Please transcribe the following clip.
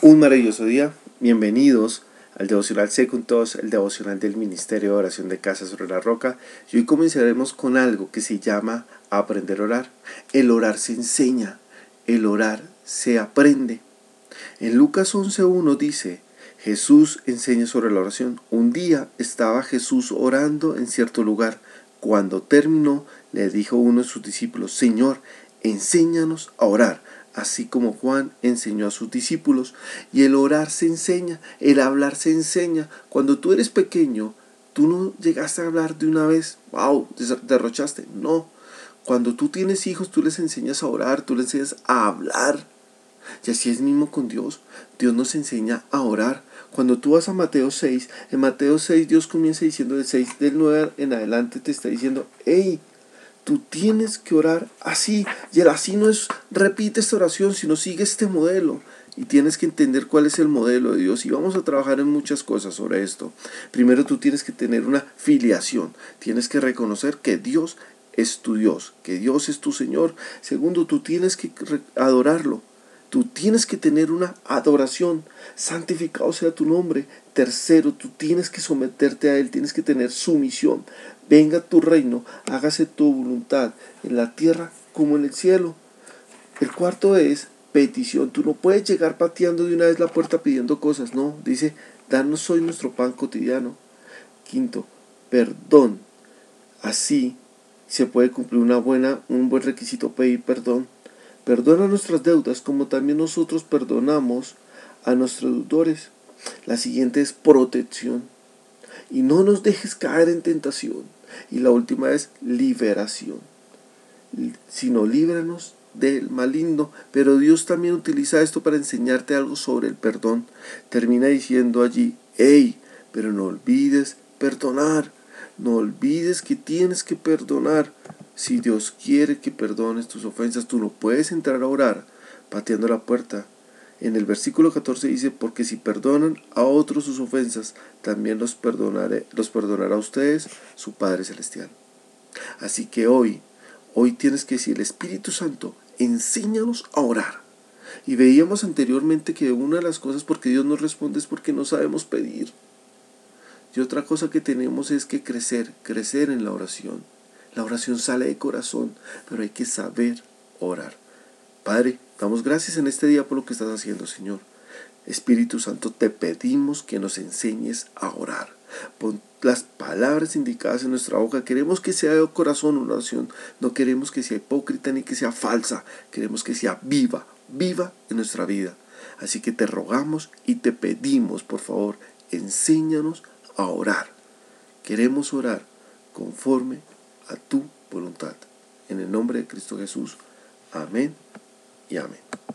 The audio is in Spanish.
Un maravilloso día. Bienvenidos al devocional Secundos, el devocional del Ministerio de Oración de Casa sobre la Roca. Y hoy comenzaremos con algo que se llama aprender a orar. El orar se enseña, el orar se aprende. En Lucas 11.1 dice, Jesús enseña sobre la oración. Un día estaba Jesús orando en cierto lugar. Cuando terminó, le dijo uno de sus discípulos, Señor, enséñanos a orar así como Juan enseñó a sus discípulos. Y el orar se enseña, el hablar se enseña. Cuando tú eres pequeño, tú no llegaste a hablar de una vez, wow, derrochaste. No, cuando tú tienes hijos, tú les enseñas a orar, tú les enseñas a hablar. Y así es mismo con Dios. Dios nos enseña a orar. Cuando tú vas a Mateo 6, en Mateo 6 Dios comienza diciendo del 6 del 9 en adelante te está diciendo, hey, Tú tienes que orar así. Y el así no es repite esta oración, sino sigue este modelo. Y tienes que entender cuál es el modelo de Dios. Y vamos a trabajar en muchas cosas sobre esto. Primero tú tienes que tener una filiación. Tienes que reconocer que Dios es tu Dios, que Dios es tu Señor. Segundo, tú tienes que adorarlo. Tú tienes que tener una adoración. Santificado sea tu nombre. Tercero, tú tienes que someterte a Él, tienes que tener sumisión. Venga tu reino, hágase tu voluntad en la tierra como en el cielo. El cuarto es petición. Tú no puedes llegar pateando de una vez la puerta pidiendo cosas, no. Dice, danos hoy nuestro pan cotidiano. Quinto, perdón. Así se puede cumplir una buena, un buen requisito, pedir perdón. Perdona nuestras deudas como también nosotros perdonamos a nuestros deudores. La siguiente es protección. Y no nos dejes caer en tentación. Y la última es liberación. Sino líbranos del maligno. Pero Dios también utiliza esto para enseñarte algo sobre el perdón. Termina diciendo allí, hey, pero no olvides perdonar. No olvides que tienes que perdonar. Si Dios quiere que perdones tus ofensas, tú no puedes entrar a orar pateando la puerta. En el versículo 14 dice, porque si perdonan a otros sus ofensas, también los, perdonaré, los perdonará a ustedes su Padre Celestial. Así que hoy, hoy tienes que decir, el Espíritu Santo, enséñanos a orar. Y veíamos anteriormente que una de las cosas porque Dios nos responde es porque no sabemos pedir. Y otra cosa que tenemos es que crecer, crecer en la oración. La oración sale de corazón, pero hay que saber orar. Padre, damos gracias en este día por lo que estás haciendo, Señor. Espíritu Santo, te pedimos que nos enseñes a orar. Las palabras indicadas en nuestra boca. Queremos que sea de corazón una oración. No queremos que sea hipócrita ni que sea falsa. Queremos que sea viva, viva en nuestra vida. Así que te rogamos y te pedimos, por favor, enséñanos a orar. Queremos orar conforme a tu voluntad. En el nombre de Cristo Jesús. Amén y amén.